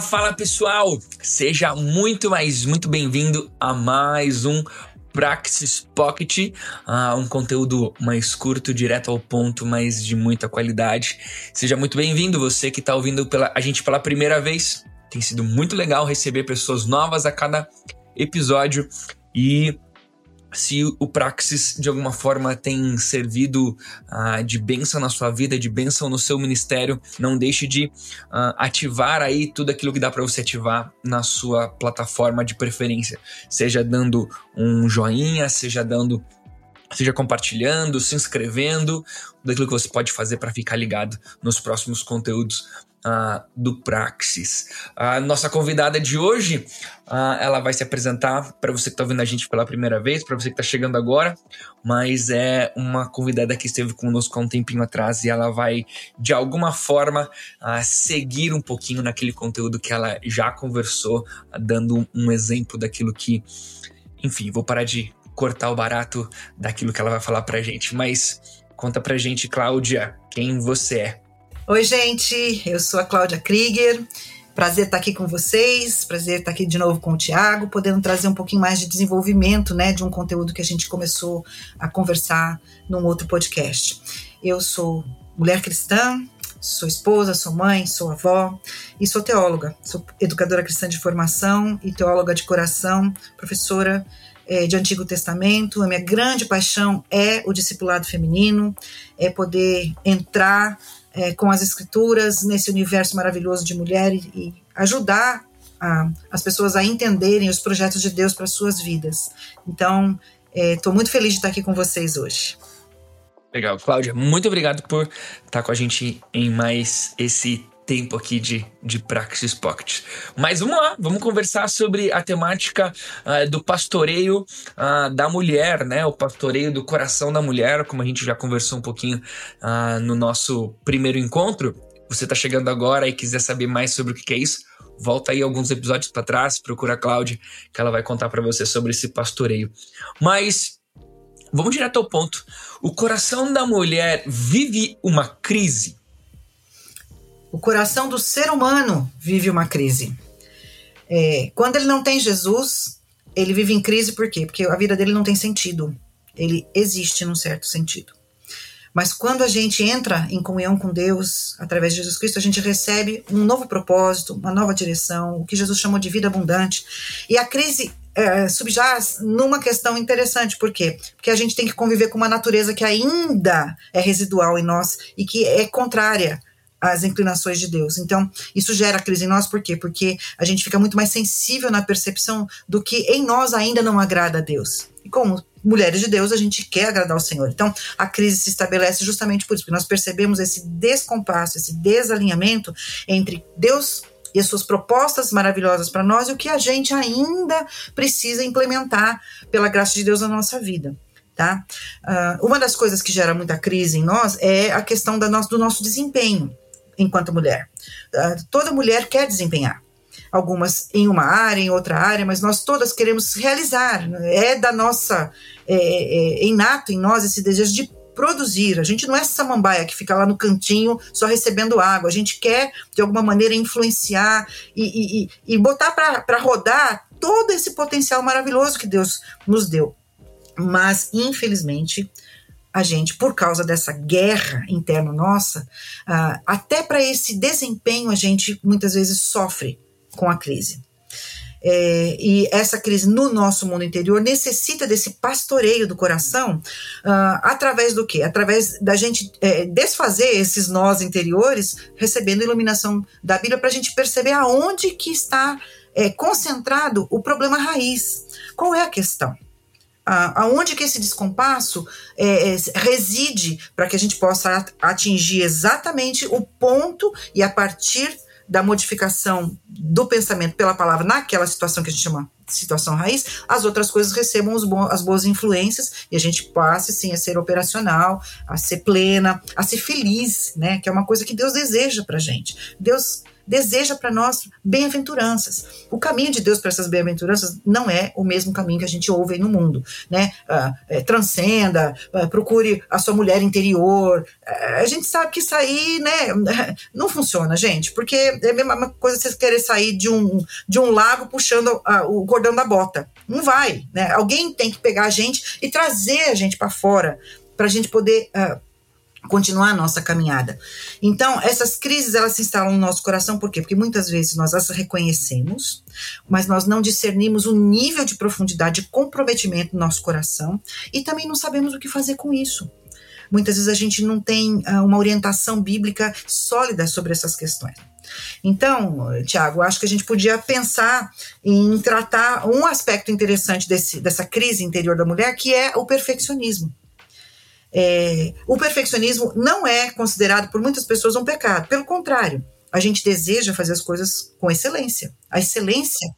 Fala, pessoal! Seja muito mais, muito bem-vindo a mais um Praxis Pocket, uh, um conteúdo mais curto, direto ao ponto, mas de muita qualidade. Seja muito bem-vindo, você que está ouvindo pela, a gente pela primeira vez. Tem sido muito legal receber pessoas novas a cada episódio e se o Praxis de alguma forma tem servido uh, de bênção na sua vida, de bênção no seu ministério, não deixe de uh, ativar aí tudo aquilo que dá para você ativar na sua plataforma de preferência, seja dando um joinha, seja dando seja compartilhando, se inscrevendo, daquilo que você pode fazer para ficar ligado nos próximos conteúdos uh, do Praxis. A nossa convidada de hoje, uh, ela vai se apresentar para você que está ouvindo a gente pela primeira vez, para você que está chegando agora, mas é uma convidada que esteve conosco há um tempinho atrás e ela vai, de alguma forma, uh, seguir um pouquinho naquele conteúdo que ela já conversou, dando um exemplo daquilo que. Enfim, vou parar de cortar o barato daquilo que ela vai falar pra gente, mas conta pra gente, Cláudia, quem você é. Oi, gente, eu sou a Cláudia Krieger. Prazer estar aqui com vocês, prazer estar aqui de novo com o Tiago, podendo trazer um pouquinho mais de desenvolvimento, né, de um conteúdo que a gente começou a conversar num outro podcast. Eu sou mulher cristã, sou esposa, sou mãe, sou avó e sou teóloga. Sou educadora cristã de formação e teóloga de coração, professora é, de Antigo Testamento. A minha grande paixão é o discipulado feminino, é poder entrar é, com as escrituras nesse universo maravilhoso de mulher e, e ajudar a, as pessoas a entenderem os projetos de Deus para suas vidas. Então, estou é, muito feliz de estar aqui com vocês hoje. Legal, Cláudia, muito obrigado por estar com a gente em mais esse tempo aqui de, de Praxis Pocket. Mas vamos lá, vamos conversar sobre a temática uh, do pastoreio uh, da mulher, né? O pastoreio do coração da mulher, como a gente já conversou um pouquinho uh, no nosso primeiro encontro. Você está chegando agora e quiser saber mais sobre o que é isso, volta aí alguns episódios para trás, procura a Cláudia, que ela vai contar para você sobre esse pastoreio. Mas vamos direto ao ponto. O coração da mulher vive uma crise o coração do ser humano vive uma crise. É, quando ele não tem Jesus, ele vive em crise por quê? Porque a vida dele não tem sentido. Ele existe num certo sentido. Mas quando a gente entra em comunhão com Deus, através de Jesus Cristo, a gente recebe um novo propósito, uma nova direção, o que Jesus chamou de vida abundante. E a crise é, subjaz numa questão interessante, por quê? Porque a gente tem que conviver com uma natureza que ainda é residual em nós e que é contrária as inclinações de Deus. Então, isso gera crise em nós, por quê? Porque a gente fica muito mais sensível na percepção do que em nós ainda não agrada a Deus. E como mulheres de Deus, a gente quer agradar ao Senhor. Então, a crise se estabelece justamente por isso, porque nós percebemos esse descompasso, esse desalinhamento entre Deus e as suas propostas maravilhosas para nós e o que a gente ainda precisa implementar pela graça de Deus na nossa vida. Tá? Uh, uma das coisas que gera muita crise em nós é a questão da do nosso desempenho enquanto mulher. Uh, toda mulher quer desempenhar. Algumas em uma área, em outra área, mas nós todas queremos realizar. É da nossa. É, é, é inato em nós esse desejo de produzir. A gente não é samambaia que fica lá no cantinho só recebendo água. A gente quer, de alguma maneira, influenciar e, e, e botar para rodar todo esse potencial maravilhoso que Deus nos deu. Mas, infelizmente, a gente, por causa dessa guerra interna nossa, uh, até para esse desempenho a gente muitas vezes sofre com a crise. É, e essa crise no nosso mundo interior necessita desse pastoreio do coração uh, através do quê? Através da gente é, desfazer esses nós interiores, recebendo a iluminação da Bíblia para a gente perceber aonde que está é, concentrado o problema raiz. Qual é a questão? Aonde que esse descompasso é, é, reside para que a gente possa atingir exatamente o ponto e a partir da modificação do pensamento pela palavra naquela situação que a gente chama situação raiz, as outras coisas recebam bo as boas influências e a gente passe sim a ser operacional, a ser plena, a ser feliz, né? Que é uma coisa que Deus deseja para gente. Deus deseja para nós bem-aventuranças. O caminho de Deus para essas bem-aventuranças não é o mesmo caminho que a gente ouve aí no mundo, né? Ah, é, transcenda, ah, procure a sua mulher interior. Ah, a gente sabe que isso aí, né, não funciona, gente, porque é a mesma coisa você querer sair de um, de um lago puxando o cordão da bota. Não vai, né? Alguém tem que pegar a gente e trazer a gente para fora para a gente poder uh, continuar a nossa caminhada. Então, essas crises elas se instalam no nosso coração, por quê? Porque muitas vezes nós as reconhecemos, mas nós não discernimos o nível de profundidade de comprometimento do nosso coração e também não sabemos o que fazer com isso. Muitas vezes a gente não tem uh, uma orientação bíblica sólida sobre essas questões. Então, Tiago, acho que a gente podia pensar em tratar um aspecto interessante desse, dessa crise interior da mulher, que é o perfeccionismo. É, o perfeccionismo não é considerado por muitas pessoas um pecado, pelo contrário, a gente deseja fazer as coisas com excelência. A excelência.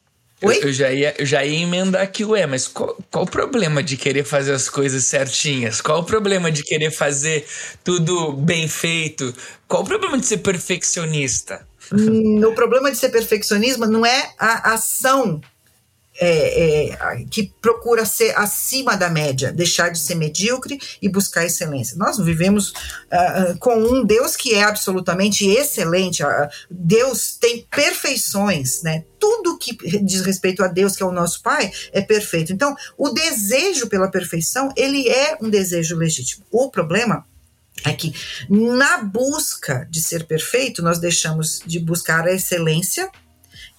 Oi? Eu, eu já ia, eu já ia emendar aqui, ué, mas qual, qual o problema de querer fazer as coisas certinhas? Qual o problema de querer fazer tudo bem feito? Qual o problema de ser perfeccionista? Hum, o problema de ser perfeccionismo não é a ação é, é, que procura ser acima da média, deixar de ser medíocre e buscar excelência. Nós vivemos uh, com um Deus que é absolutamente excelente. Uh, Deus tem perfeições, né? Tudo que diz respeito a Deus, que é o nosso Pai, é perfeito. Então, o desejo pela perfeição, ele é um desejo legítimo. O problema é que na busca de ser perfeito, nós deixamos de buscar a excelência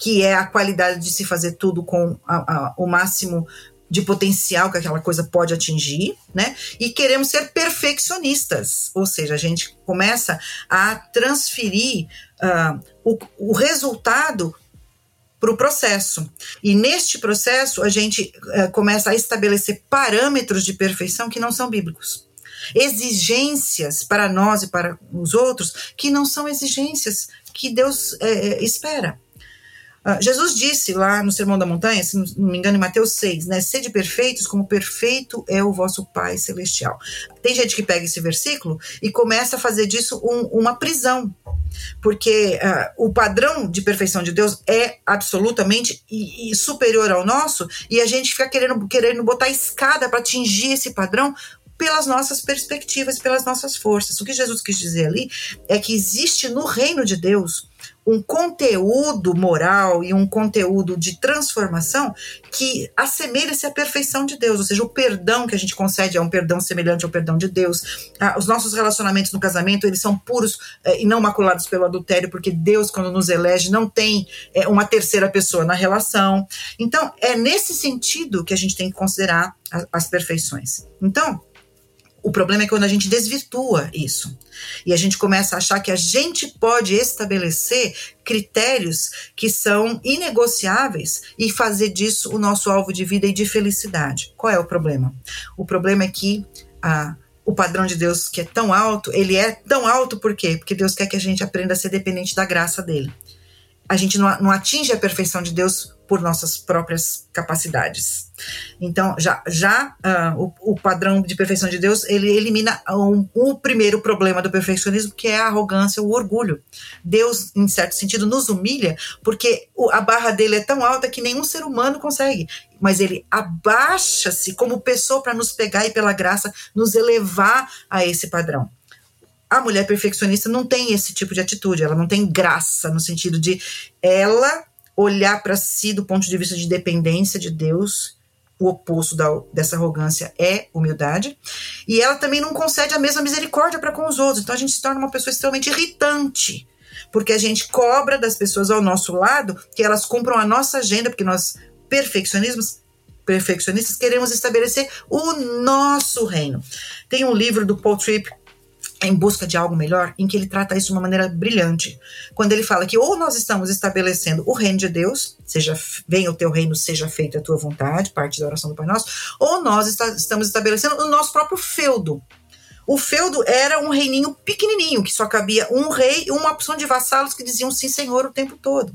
que é a qualidade de se fazer tudo com a, a, o máximo de potencial que aquela coisa pode atingir, né? E queremos ser perfeccionistas, ou seja, a gente começa a transferir uh, o, o resultado para o processo. E neste processo, a gente uh, começa a estabelecer parâmetros de perfeição que não são bíblicos. Exigências para nós e para os outros que não são exigências que Deus uh, espera. Uh, Jesus disse lá no Sermão da Montanha, se não me engano, em Mateus 6, né? Sede perfeitos, como perfeito é o vosso Pai Celestial. Tem gente que pega esse versículo e começa a fazer disso um, uma prisão, porque uh, o padrão de perfeição de Deus é absolutamente e, e superior ao nosso, e a gente fica querendo, querendo botar escada para atingir esse padrão pelas nossas perspectivas, pelas nossas forças. O que Jesus quis dizer ali é que existe no reino de Deus um conteúdo moral e um conteúdo de transformação que assemelha-se à perfeição de Deus, ou seja, o perdão que a gente concede é um perdão semelhante ao perdão de Deus. Ah, os nossos relacionamentos no casamento, eles são puros eh, e não maculados pelo adultério, porque Deus, quando nos elege, não tem eh, uma terceira pessoa na relação. Então, é nesse sentido que a gente tem que considerar a, as perfeições. Então, o problema é quando a gente desvirtua isso. E a gente começa a achar que a gente pode estabelecer critérios que são inegociáveis e fazer disso o nosso alvo de vida e de felicidade. Qual é o problema? O problema é que o padrão de Deus que é tão alto, ele é tão alto por quê? Porque Deus quer que a gente aprenda a ser dependente da graça dele. A gente não, atinge a perfeição de Deus por nossas próprias capacidades. Então, já, já uh, o, o, padrão de perfeição de Deus, ele elimina um, o primeiro problema do perfeccionismo, que é a arrogância, o orgulho. Deus, em certo sentido, nos humilha, porque o, a barra dele é tão alta que nenhum ser humano consegue. Mas ele abaixa-se como pessoa para nos pegar e, pela graça, nos elevar a esse padrão. A mulher perfeccionista não tem esse tipo de atitude, ela não tem graça, no sentido de ela olhar para si do ponto de vista de dependência de Deus. O oposto da, dessa arrogância é humildade. E ela também não concede a mesma misericórdia para com os outros. Então a gente se torna uma pessoa extremamente irritante. Porque a gente cobra das pessoas ao nosso lado que elas cumpram a nossa agenda, porque nós perfeccionismos perfeccionistas queremos estabelecer o nosso reino. Tem um livro do Paul Tripp em busca de algo melhor, em que ele trata isso de uma maneira brilhante. Quando ele fala que ou nós estamos estabelecendo o reino de Deus, seja venha o teu reino, seja feita a tua vontade, parte da oração do Pai Nosso, ou nós está, estamos estabelecendo o nosso próprio feudo. O feudo era um reininho pequenininho, que só cabia um rei e uma opção de vassalos que diziam sim, senhor, o tempo todo.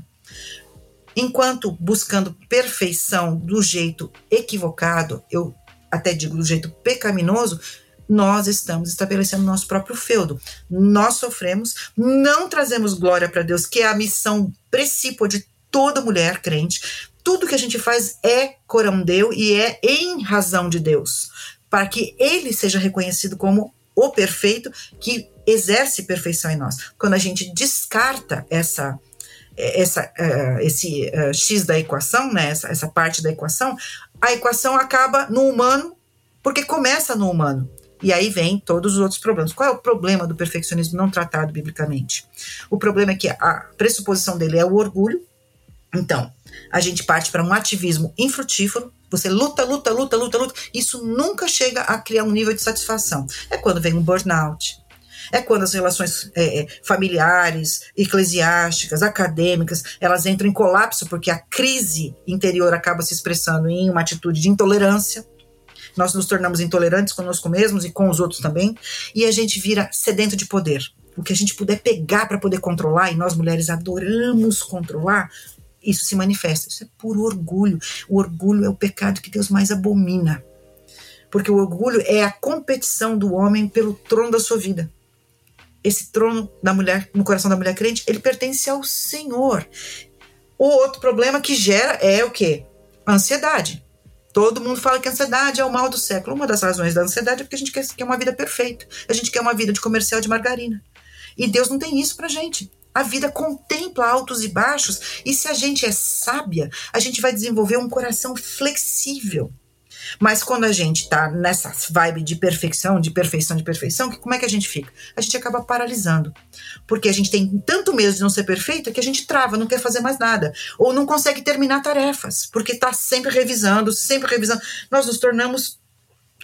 Enquanto buscando perfeição do jeito equivocado, eu até digo do jeito pecaminoso, nós estamos estabelecendo nosso próprio feudo. Nós sofremos, não trazemos glória para Deus, que é a missão principal de toda mulher crente. Tudo que a gente faz é corandeu e é em razão de Deus, para que ele seja reconhecido como o perfeito que exerce perfeição em nós. Quando a gente descarta essa essa, uh, esse uh, x da equação, né, essa, essa parte da equação, a equação acaba no humano porque começa no humano. E aí vem todos os outros problemas. Qual é o problema do perfeccionismo não tratado biblicamente? O problema é que a pressuposição dele é o orgulho. Então, a gente parte para um ativismo infrutífero. Você luta, luta, luta, luta, luta. Isso nunca chega a criar um nível de satisfação. É quando vem um burnout, é quando as relações é, é, familiares, eclesiásticas, acadêmicas, elas entram em colapso porque a crise interior acaba se expressando em uma atitude de intolerância. Nós nos tornamos intolerantes conosco mesmos e com os outros também, e a gente vira sedento de poder. O que a gente puder pegar para poder controlar, e nós mulheres adoramos controlar, isso se manifesta. Isso é puro orgulho. O orgulho é o pecado que Deus mais abomina. Porque o orgulho é a competição do homem pelo trono da sua vida esse trono da mulher no coração da mulher crente, ele pertence ao Senhor. O outro problema que gera é o quê? A ansiedade. Todo mundo fala que a ansiedade é o mal do século. Uma das razões da ansiedade é porque a gente quer, uma vida perfeita. A gente quer uma vida de comercial de margarina. E Deus não tem isso pra gente. A vida contempla altos e baixos, e se a gente é sábia, a gente vai desenvolver um coração flexível. Mas quando a gente tá nessa vibe de perfeição, de perfeição, de perfeição, que, como é que a gente fica? A gente acaba paralisando. Porque a gente tem tanto medo de não ser perfeita que a gente trava, não quer fazer mais nada. Ou não consegue terminar tarefas, porque tá sempre revisando, sempre revisando. Nós nos tornamos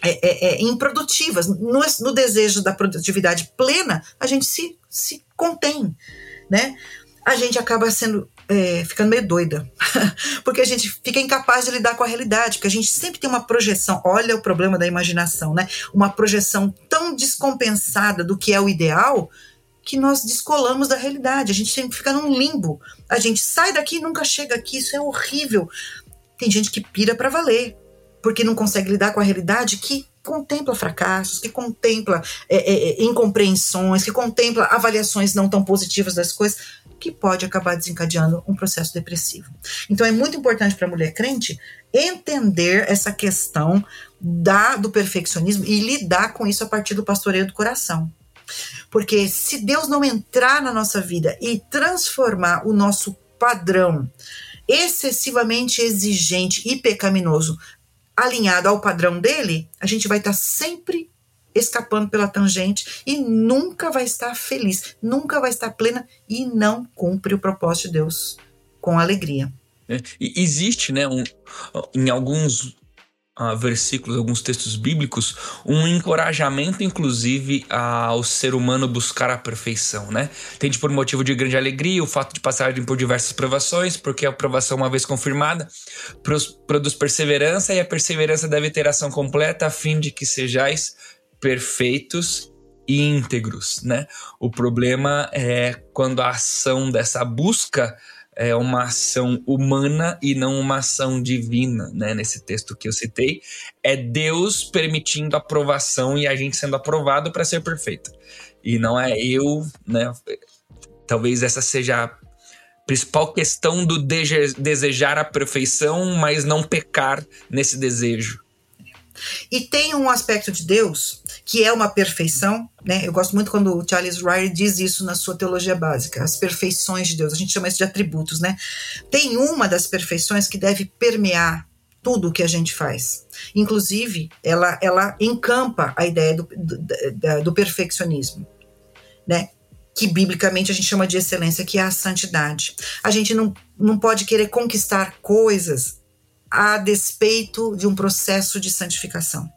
é, é, é, improdutivas. No, no, desejo da produtividade plena, a gente se, se contém, né? A gente acaba sendo é, ficando meio doida, porque a gente fica incapaz de lidar com a realidade, porque a gente sempre tem uma projeção, olha o problema da imaginação, né? Uma projeção tão descompensada do que é o ideal que nós descolamos da realidade, a gente sempre fica num limbo. A gente sai daqui e nunca chega aqui, isso é horrível. Tem gente que pira para valer, porque não consegue lidar com a realidade que contempla fracassos, que contempla é, é, é incompreensões, que contempla avaliações não tão positivas das coisas que pode acabar desencadeando um processo depressivo. Então é muito importante para a mulher crente entender essa questão da, do perfeccionismo e lidar com isso a partir do pastoreio do coração. Porque se Deus não entrar na nossa vida e transformar o nosso padrão excessivamente exigente e pecaminoso alinhado ao padrão dele, a gente vai estar sempre escapando pela tangente e nunca vai estar feliz, nunca vai estar plena e não cumpre o propósito de Deus com alegria. É, existe, né, um, em alguns uh, versículos, alguns textos bíblicos, um encorajamento, inclusive, ao ser humano buscar a perfeição, né? Tende por motivo de grande alegria o fato de passarem por diversas provações, porque a provação, uma vez confirmada, produz perseverança e a perseverança deve ter ação completa, a fim de que sejais perfeitos e íntegros, né? O problema é quando a ação dessa busca é uma ação humana e não uma ação divina, né? Nesse texto que eu citei, é Deus permitindo aprovação e a gente sendo aprovado para ser perfeito. E não é eu, né? Talvez essa seja a principal questão do desejar a perfeição, mas não pecar nesse desejo. E tem um aspecto de Deus que é uma perfeição, né? Eu gosto muito quando o Charles Ryrie diz isso na sua teologia básica, as perfeições de Deus. A gente chama isso de atributos, né? Tem uma das perfeições que deve permear tudo o que a gente faz. Inclusive, ela, ela encampa a ideia do, do, do perfeccionismo, né? que biblicamente a gente chama de excelência, que é a santidade. A gente não, não pode querer conquistar coisas a despeito de um processo de santificação.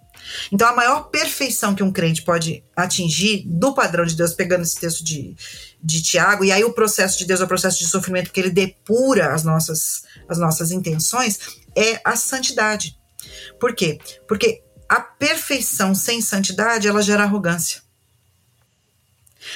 Então, a maior perfeição que um crente pode atingir do padrão de Deus, pegando esse texto de, de Tiago, e aí o processo de Deus é o processo de sofrimento, porque ele depura as nossas, as nossas intenções, é a santidade. Por quê? Porque a perfeição sem santidade, ela gera arrogância.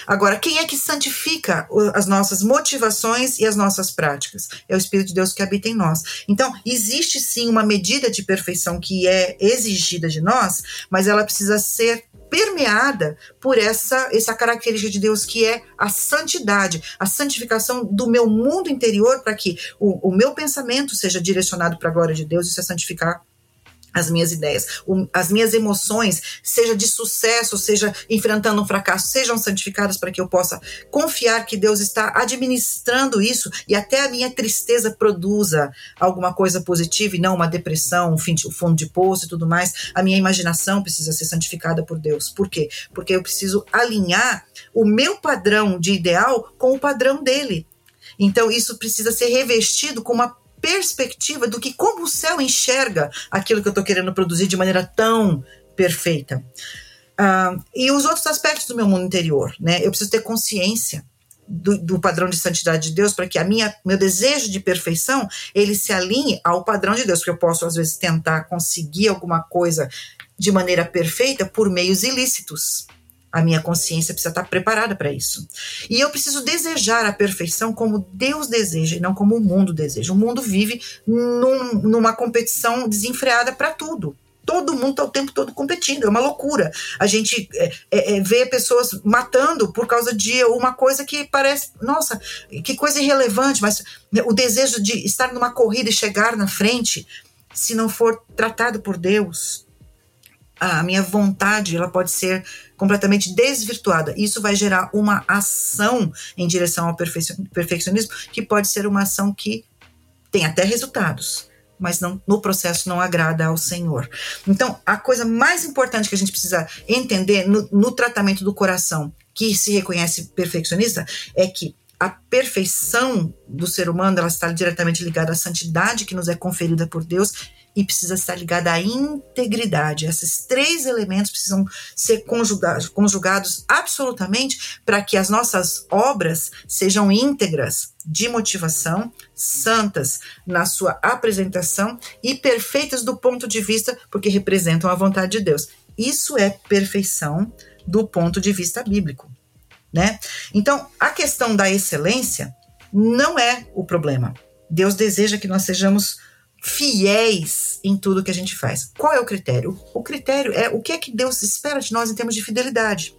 Agora, quem é que santifica as nossas motivações e as nossas práticas? É o Espírito de Deus que habita em nós. Então, existe sim uma medida de perfeição que é exigida de nós, mas ela precisa ser permeada por essa, essa característica de Deus que é a santidade, a santificação do meu mundo interior para que o, o meu pensamento seja direcionado para a glória de Deus, isso é santificar as minhas ideias, as minhas emoções, seja de sucesso, seja enfrentando um fracasso, sejam santificadas para que eu possa confiar que Deus está administrando isso e até a minha tristeza produza alguma coisa positiva e não uma depressão, um fim de, um fundo de poço e tudo mais. A minha imaginação precisa ser santificada por Deus. Por quê? Porque eu preciso alinhar o meu padrão de ideal com o padrão dele. Então, isso precisa ser revestido com uma perspectiva do que como o céu enxerga aquilo que eu estou querendo produzir de maneira tão perfeita. Uh, e os outros aspectos do meu mundo interior, né? Eu preciso ter consciência do, do, padrão de santidade de Deus para que a minha meu desejo de perfeição ele se alinhe ao padrão de Deus, porque eu posso às vezes tentar conseguir alguma coisa de maneira perfeita por meios ilícitos. A minha consciência precisa estar preparada para isso. E eu preciso desejar a perfeição como Deus deseja e não como o mundo deseja. O mundo vive num, numa competição desenfreada para tudo. Todo mundo está o tempo todo competindo, é uma loucura. A gente é, é, é, vê pessoas matando por causa de uma coisa que parece, nossa, que coisa irrelevante, mas o desejo de estar numa corrida e chegar na frente, se não for tratado por Deus, a minha vontade ela pode ser completamente desvirtuada. Isso vai gerar uma ação em direção ao perfeccionismo que pode ser uma ação que tem até resultados, mas não, no processo não agrada ao Senhor. Então, a coisa mais importante que a gente precisa entender no, no tratamento do coração que se reconhece perfeccionista é que a perfeição do ser humano ela está diretamente ligada à santidade que nos é conferida por Deus e precisa estar ligada à integridade. Esses três elementos precisam ser conjugados, conjugados absolutamente para que as nossas obras sejam íntegras de motivação, santas na sua apresentação e perfeitas do ponto de vista porque representam a vontade de Deus. Isso é perfeição do ponto de vista bíblico, né? Então, a questão da excelência não é o problema. Deus deseja que nós sejamos fiéis em tudo que a gente faz. Qual é o critério? O critério é o que é que Deus espera de nós em termos de fidelidade.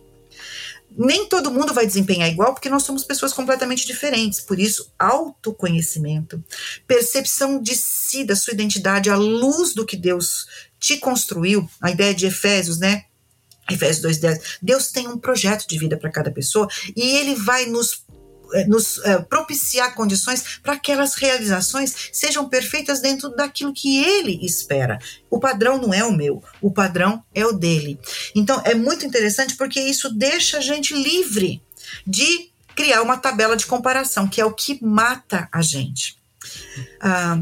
Nem todo mundo vai desempenhar igual, porque nós somos pessoas completamente diferentes. Por isso, autoconhecimento, percepção de si, da sua identidade, à luz do que Deus te construiu, a ideia de Efésios, né? Efésios 2,10. Deus tem um projeto de vida para cada pessoa e ele vai nos nos é, propiciar condições para que aquelas realizações sejam perfeitas dentro daquilo que ele espera. O padrão não é o meu, o padrão é o dele. Então é muito interessante porque isso deixa a gente livre de criar uma tabela de comparação, que é o que mata a gente. Ah,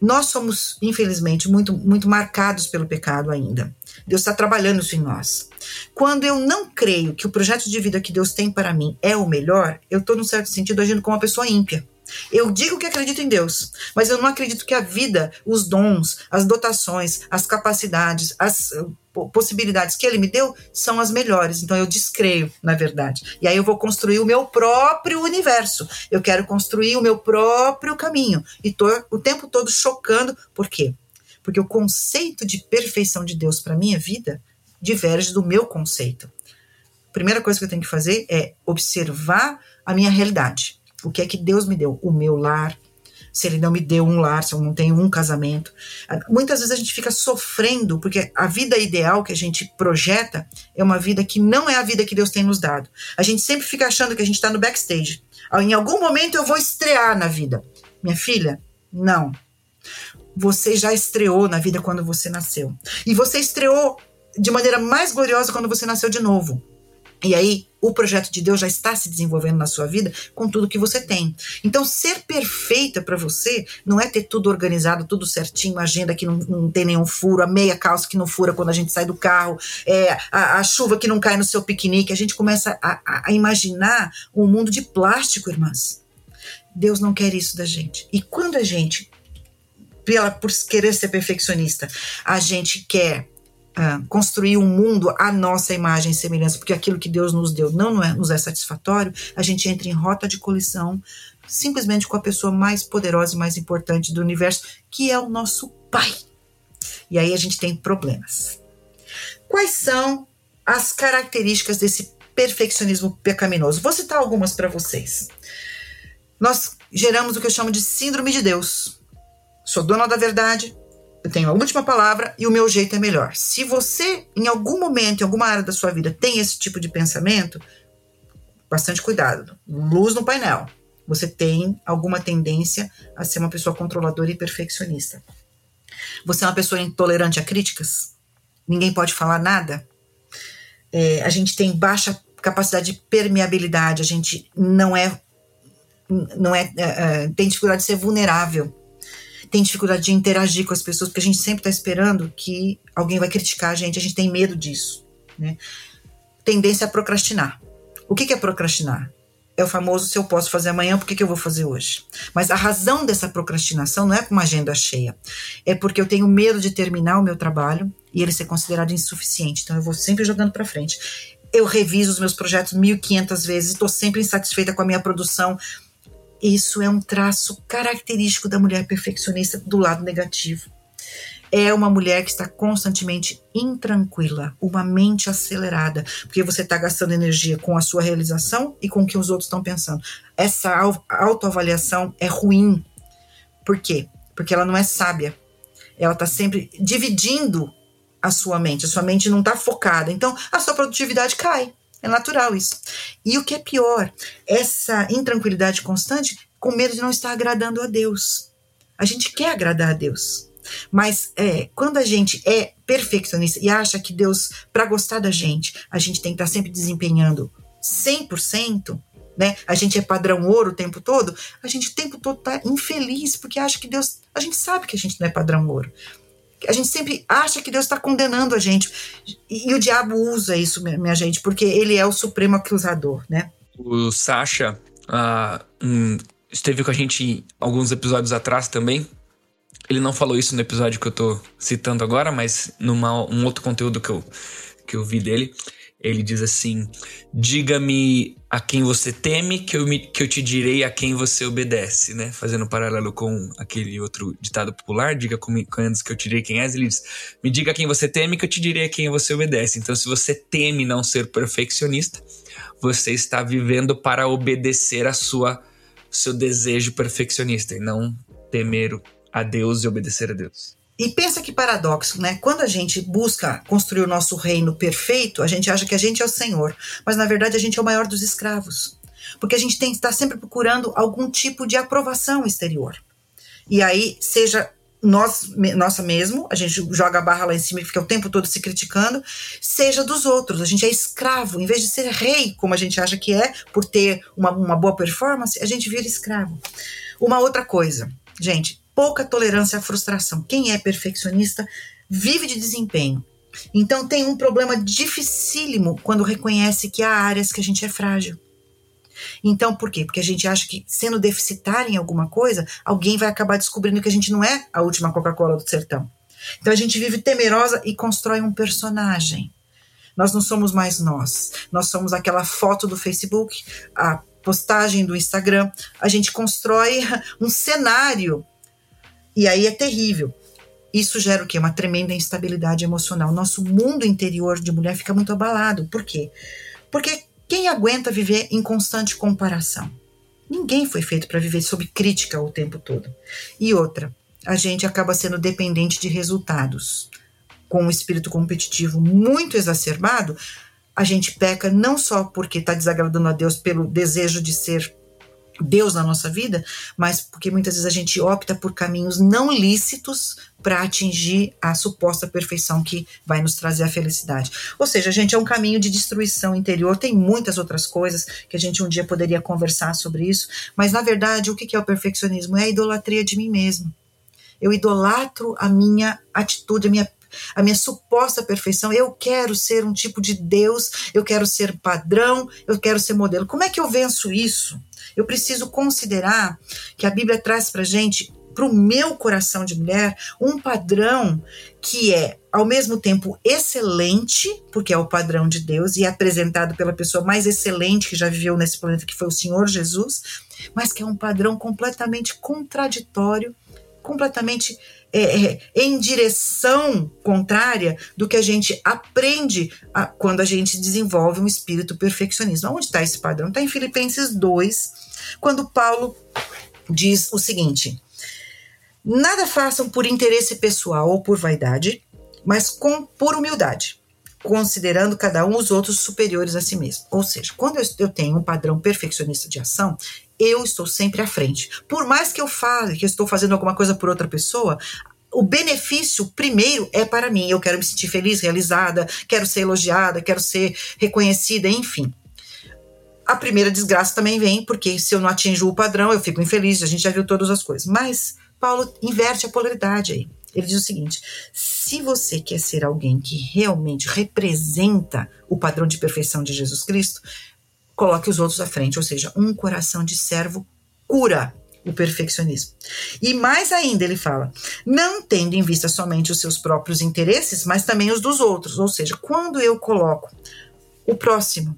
nós somos, infelizmente, muito, muito marcados pelo pecado ainda. Deus está trabalhando isso em nós. Quando eu não creio que o projeto de vida que Deus tem para mim é o melhor, eu estou, num certo sentido, agindo como uma pessoa ímpia. Eu digo que acredito em Deus, mas eu não acredito que a vida, os dons, as dotações, as capacidades, as possibilidades que Ele me deu são as melhores. Então eu descreio, na verdade. E aí eu vou construir o meu próprio universo. Eu quero construir o meu próprio caminho. E tô o tempo todo chocando. Por quê? Porque o conceito de perfeição de Deus para minha vida diverge do meu conceito. A primeira coisa que eu tenho que fazer é observar a minha realidade. O que é que Deus me deu? O meu lar. Se ele não me deu um lar, se eu não tenho um casamento. Muitas vezes a gente fica sofrendo, porque a vida ideal que a gente projeta é uma vida que não é a vida que Deus tem nos dado. A gente sempre fica achando que a gente está no backstage. Em algum momento eu vou estrear na vida. Minha filha, não você já estreou na vida quando você nasceu. E você estreou de maneira mais gloriosa quando você nasceu de novo. E aí, o projeto de Deus já está se desenvolvendo na sua vida com tudo que você tem. Então, ser perfeita para você não é ter tudo organizado, tudo certinho, a agenda que não, não, tem nenhum furo, a meia calça que não fura quando a gente sai do carro, é, a, a chuva que não cai no seu piquenique. A gente começa a, a, a imaginar um mundo de plástico, irmãs. Deus não quer isso da gente. E quando a gente pela, por querer ser perfeccionista. A gente quer uh, construir um mundo à nossa imagem e semelhança, porque aquilo que Deus nos deu não, não é, nos é satisfatório, a gente entra em rota de colisão simplesmente com a pessoa mais poderosa e mais importante do universo, que é o nosso Pai. E aí a gente tem problemas. Quais são as características desse perfeccionismo pecaminoso. Vou citar algumas para vocês. Nós geramos o que eu chamo de síndrome de Deus. Sou dona da verdade, eu tenho a última palavra e o meu jeito é melhor. Se você, em algum momento, em alguma área da sua vida, tem esse tipo de pensamento, bastante cuidado. Luz no painel. Você tem alguma tendência a ser uma pessoa controladora e perfeccionista. Você é uma pessoa intolerante a críticas? Ninguém pode falar nada? É, a gente tem baixa capacidade de permeabilidade, a gente não é, não é, é, é tem dificuldade de ser vulnerável tem dificuldade de interagir com as pessoas, porque a gente sempre está esperando que alguém vai criticar a gente, a gente tem medo disso. Né? Tendência a procrastinar. O que, que é procrastinar? É o famoso se eu posso fazer amanhã, por que, que eu vou fazer hoje? Mas a razão dessa procrastinação não é com uma agenda cheia. É porque eu tenho medo de terminar o meu trabalho e ele ser considerado insuficiente. Então eu vou sempre jogando para frente. Eu reviso os meus projetos 1.500 vezes, estou sempre insatisfeita com a minha produção isso é um traço característico da mulher perfeccionista do lado negativo. É uma mulher que está constantemente intranquila, uma mente acelerada, porque você está gastando energia com a sua realização e com o que os outros estão pensando. Essa autoavaliação é ruim. Por quê? Porque ela não é sábia. Ela está sempre dividindo a sua mente. A sua mente não está focada. Então, a sua produtividade cai. É natural isso. E o que é pior, essa intranquilidade constante com medo de não estar agradando a Deus. A gente quer agradar a Deus. Mas é, quando a gente é perfeccionista e acha que Deus, para gostar da gente, a gente tem que estar sempre desempenhando 100%, né? A gente é padrão ouro o tempo todo, a gente o tempo todo está infeliz porque acha que Deus. A gente sabe que a gente não é padrão ouro a gente sempre acha que Deus está condenando a gente. E, o diabo usa isso, minha gente, porque ele é o supremo acusador, né? O Sasha uh, esteve com a gente alguns episódios atrás também. Ele não falou isso no episódio que eu tô citando agora, mas numa um outro conteúdo que eu, que eu vi dele. Ele diz assim: Diga-me a quem você teme, que eu, me, que eu te direi a quem você obedece, né? Fazendo um paralelo com aquele outro ditado popular: Diga comigo antes que eu te direi quem és. Ele diz: Me diga a quem você teme, que eu te direi a quem você obedece. Então, se você teme não ser perfeccionista, você está vivendo para obedecer a sua seu desejo perfeccionista e não temer a Deus e obedecer a Deus. E pensa que paradoxo, né? Quando a gente busca construir o nosso reino perfeito, a gente acha que a gente é o Senhor, mas na verdade a gente é o maior dos escravos. Porque a gente tem que estar sempre procurando algum tipo de aprovação exterior. E aí, seja nós, nossa mesmo, a gente joga a barra lá em cima e fica o tempo todo se criticando, seja dos outros. A gente é escravo. Em vez de ser rei, como a gente acha que é, por ter uma, uma boa performance, a gente vira escravo. Uma outra coisa, gente, pouca tolerância à frustração. Quem é perfeccionista vive de desempenho. Então tem um problema dificílimo quando reconhece que há áreas que a gente é frágil. Então, por quê? Porque a gente acha que sendo deficitário em alguma coisa, alguém vai acabar descobrindo que a gente não é a última Coca-Cola do sertão. Então a gente vive temerosa e constrói um personagem. Nós não somos mais nós. Nós somos aquela foto do Facebook, a postagem do Instagram. A gente constrói um cenário e aí é terrível. Isso gera o quê? Uma tremenda instabilidade emocional. Nosso mundo interior de mulher fica muito abalado. Por quê? Porque quem aguenta viver em constante comparação? Ninguém foi feito para viver sob crítica o tempo todo. E outra, a gente acaba sendo dependente de resultados. Com um espírito competitivo muito exacerbado, a gente peca não só porque está desagradando a Deus pelo desejo de ser Deus na nossa vida, mas porque muitas vezes a gente opta por caminhos não lícitos para atingir a suposta perfeição que vai nos trazer a felicidade. Ou seja, gente é um caminho de destruição interior, tem muitas outras coisas que a gente um dia poderia conversar sobre isso, mas na verdade, o que é o perfeccionismo? É a idolatria de mim mesmo. Eu idolatro a minha atitude, a minha a minha suposta perfeição. Eu quero ser um tipo de Deus, eu quero ser padrão, eu quero ser modelo. Como é que eu venço isso? Eu preciso considerar que a Bíblia traz para gente, para o meu coração de mulher, um padrão que é ao mesmo tempo excelente, porque é o padrão de Deus e é apresentado pela pessoa mais excelente que já viveu nesse planeta, que foi o Senhor Jesus, mas que é um padrão completamente contraditório completamente é, é, em direção contrária do que a gente aprende a, quando a gente desenvolve um espírito perfeccionismo. Onde está esse padrão? Está em Filipenses 2, quando Paulo diz o seguinte: Nada façam por interesse pessoal ou por vaidade, mas com por humildade, considerando cada um os outros superiores a si mesmo. Ou seja, quando eu tenho um padrão perfeccionista de ação, eu estou sempre à frente. Por mais que eu fale que eu estou fazendo alguma coisa por outra pessoa, o benefício primeiro é para mim. Eu quero me sentir feliz, realizada, quero ser elogiada, quero ser reconhecida, enfim. A primeira desgraça também vem, porque se eu não atinjo o padrão, eu fico infeliz, a gente já viu todas as coisas. Mas Paulo inverte a polaridade aí. Ele diz o seguinte: se você quer ser alguém que realmente representa o padrão de perfeição de Jesus Cristo, coloque os outros à frente, ou seja, um coração de servo cura o perfeccionismo. E mais ainda, ele fala, não tendo em vista somente os seus próprios interesses, mas também os dos outros. Ou seja, quando eu coloco o próximo,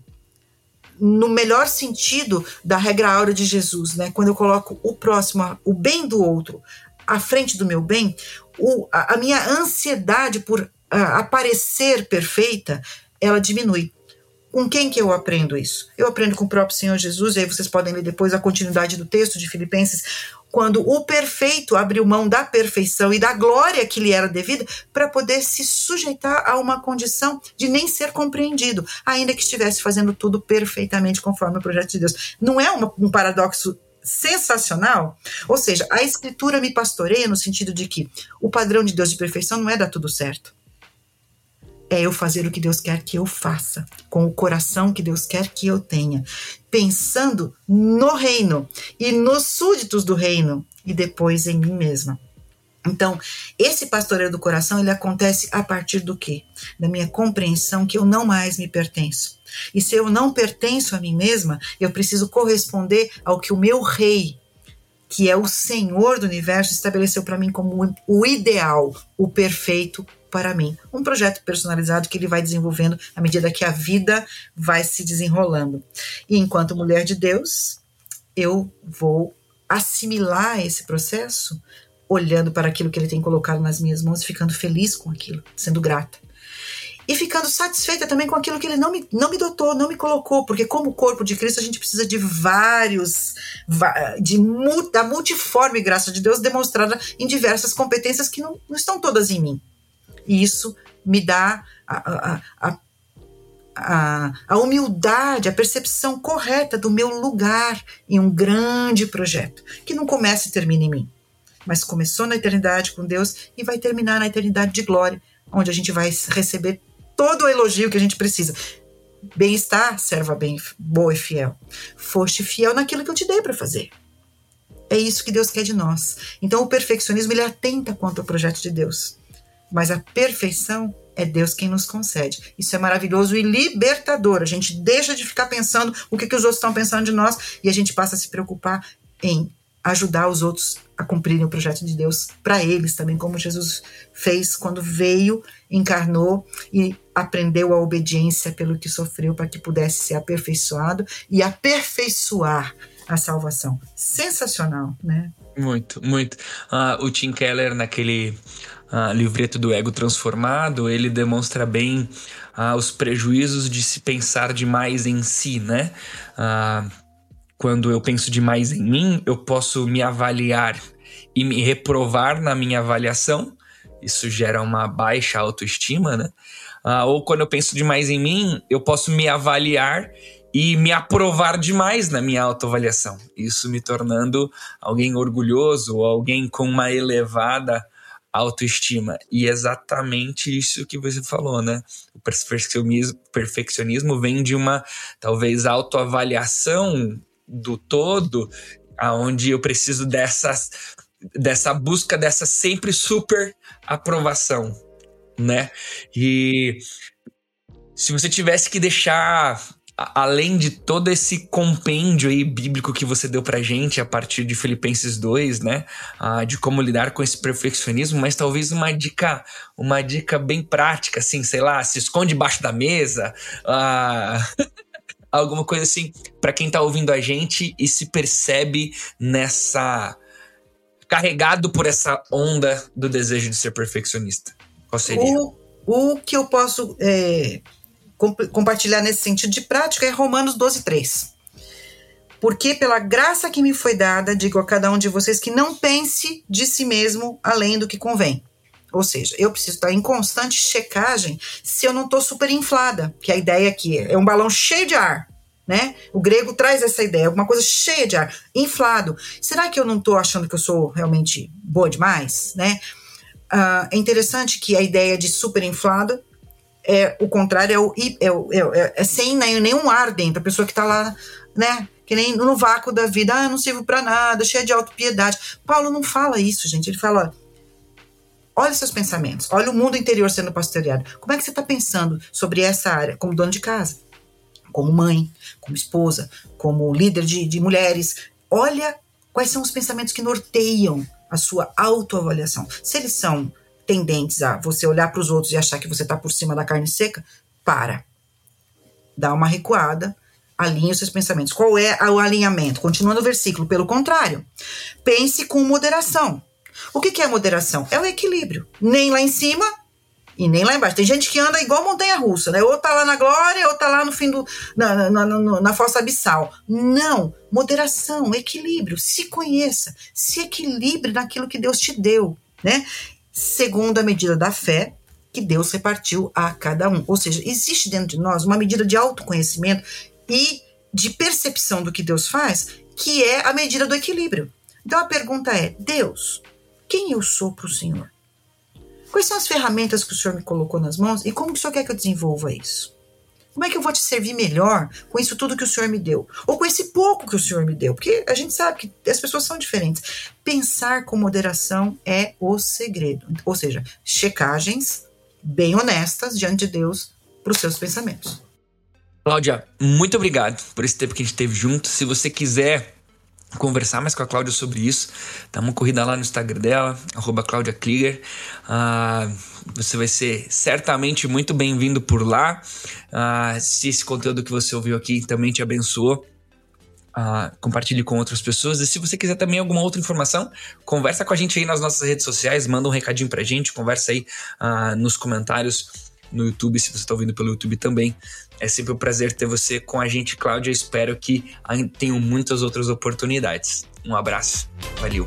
no melhor sentido da regra áurea de Jesus, né? Quando eu coloco o próximo, o bem do outro, à frente do meu bem, o, a, a minha ansiedade por a, aparecer perfeita, ela diminui. Com quem que eu aprendo isso? Eu aprendo com o próprio Senhor Jesus, e aí vocês podem ler depois a continuidade do texto de Filipenses, quando o perfeito abriu mão da perfeição e da glória que lhe era devida para poder se sujeitar a uma condição de nem ser compreendido, ainda que estivesse fazendo tudo perfeitamente conforme o projeto de Deus. Não é uma, um paradoxo sensacional? Ou seja, a escritura me pastoreia no sentido de que o padrão de Deus de perfeição não é dar tudo certo é eu fazer o que Deus quer que eu faça, com o coração que Deus quer que eu tenha, pensando no reino e nos súditos do reino e depois em mim mesma. Então, esse pastoreio do coração, ele acontece a partir do quê? Da minha compreensão que eu não mais me pertenço. E se eu não pertenço a mim mesma, eu preciso corresponder ao que o meu rei, que é o Senhor do universo, estabeleceu para mim como o ideal, o perfeito, para mim. Um projeto personalizado que ele vai desenvolvendo à medida que a vida vai se desenrolando. E enquanto mulher de Deus, eu vou assimilar esse processo olhando para aquilo que ele tem colocado nas minhas mãos ficando feliz com aquilo, sendo grata. E ficando satisfeita também com aquilo que ele não me, não me dotou, não me colocou, porque como corpo de Cristo a gente precisa de vários, de, da multiforme graça de Deus demonstrada em diversas competências que não, não estão todas em mim. E isso me dá a, a, a, a, humildade, a percepção correta do meu lugar em um grande projeto, que não começa e termina em mim, mas começou na eternidade com Deus e vai terminar na eternidade de glória, onde a gente vai receber todo o elogio que a gente precisa. Bem-estar, serva bem, boa e fiel. Foste fiel naquilo que eu te dei para fazer. É isso que Deus quer de nós. Então, o perfeccionismo ele atenta quanto ao projeto de Deus mas a perfeição é Deus quem nos concede. Isso é maravilhoso e libertador. A gente deixa de ficar pensando o que, que os outros estão pensando de nós e a gente passa a se preocupar em ajudar os outros a cumprirem o projeto de Deus para eles também, como Jesus fez quando veio, encarnou e aprendeu a obediência pelo que sofreu para que pudesse ser aperfeiçoado e aperfeiçoar a salvação. Sensacional, né? Muito, muito. Uh, o Tim Keller, naquele uh, livreto do Ego Transformado, ele demonstra bem uh, os prejuízos de se pensar demais em si, né? Uh, quando eu penso demais em mim, eu posso me avaliar e me reprovar na minha avaliação. Isso gera uma baixa autoestima, né? Uh, ou quando eu penso demais em mim, eu posso me avaliar e me aprovar demais na minha autoavaliação. Isso me tornando alguém orgulhoso, ou alguém com uma elevada autoestima. E é exatamente isso que você falou, né? O perfeccionismo, perfeccionismo vem de uma, talvez, autoavaliação do todo, aonde eu preciso dessas, dessa busca dessa sempre super aprovação, né? E se você tivesse que deixar além de todo esse compêndio aí bíblico que você deu pra gente a partir de Filipenses 2, né, ah, de como lidar com esse perfeccionismo, mas talvez uma dica, uma dica bem prática, assim, sei lá, se esconde debaixo da mesa, ah, alguma coisa assim, para quem tá ouvindo a gente e se percebe nessa carregado por essa onda do desejo de ser perfeccionista? Qual seria? O, o que eu posso é, comp compartilhar nesse sentido de prática é Romanos 12, 3. Porque pela graça que me foi dada, digo a cada um de vocês que não pense de si mesmo além do que convém. Ou seja, eu preciso estar em constante checagem se eu não estou super inflada, que a ideia aqui é um balão cheio de ar, né? O grego traz essa ideia, alguma coisa cheia de ar, inflado. Será que eu não estou achando que eu sou realmente boa demais, né? Uh, é interessante que a ideia de super inflada é o contrário, é, o, é, o, é, é sem nenhum ar dentro, a pessoa que está lá, né? Que nem no vácuo da vida, ah, não sirvo para nada, cheia de autopiedade. Paulo não fala isso, gente. Ele fala, Olha seus pensamentos, olha o mundo interior sendo pastoreado. Como é que você está pensando sobre essa área como dono de casa, como mãe, como esposa, como líder de, de mulheres? Olha quais são os pensamentos que norteiam a sua autoavaliação. Se eles são tendentes a você olhar para os outros e achar que você está por cima da carne seca, para. Dá uma recuada, alinhe os seus pensamentos. Qual é o alinhamento? Continua no versículo. Pelo contrário, pense com moderação. O que, que é moderação? É o equilíbrio. Nem lá em cima e nem lá embaixo. Tem gente que anda igual montanha russa, né? Ou tá lá na glória, ou tá lá no fim do. na, na, na, na fossa abissal. Não. Moderação, equilíbrio. Se conheça, se equilibre naquilo que Deus te deu, né? Segundo a medida da fé que Deus repartiu a cada um. Ou seja, existe dentro de nós uma medida de autoconhecimento e de percepção do que Deus faz, que é a medida do equilíbrio. Então a pergunta é: Deus, quem eu sou para o Senhor? Quais são as ferramentas que o Senhor me colocou nas mãos e como o Senhor quer que eu desenvolva isso? Como é que eu vou te servir melhor com isso tudo que o Senhor me deu? Ou com esse pouco que o Senhor me deu? Porque a gente sabe que as pessoas são diferentes. Pensar com moderação é o segredo. Ou seja, checagens bem honestas diante de Deus para os seus pensamentos. Cláudia, muito obrigado por esse tempo que a gente teve junto. Se você quiser conversar mais com a Cláudia sobre isso. Dá uma corrida lá no Instagram dela, arroba Cláudia Klieger. Uh, você vai ser certamente muito bem-vindo por lá. Uh, se esse conteúdo que você ouviu aqui também te abençoou, uh, compartilhe com outras pessoas. E se você quiser também alguma outra informação, conversa com a gente aí nas nossas redes sociais, manda um recadinho pra gente, conversa aí nos comentários no YouTube, se você está ouvindo pelo YouTube também. É sempre um prazer ter você com a gente, Cláudia. Espero que tenham muitas outras oportunidades. Um abraço. Valeu.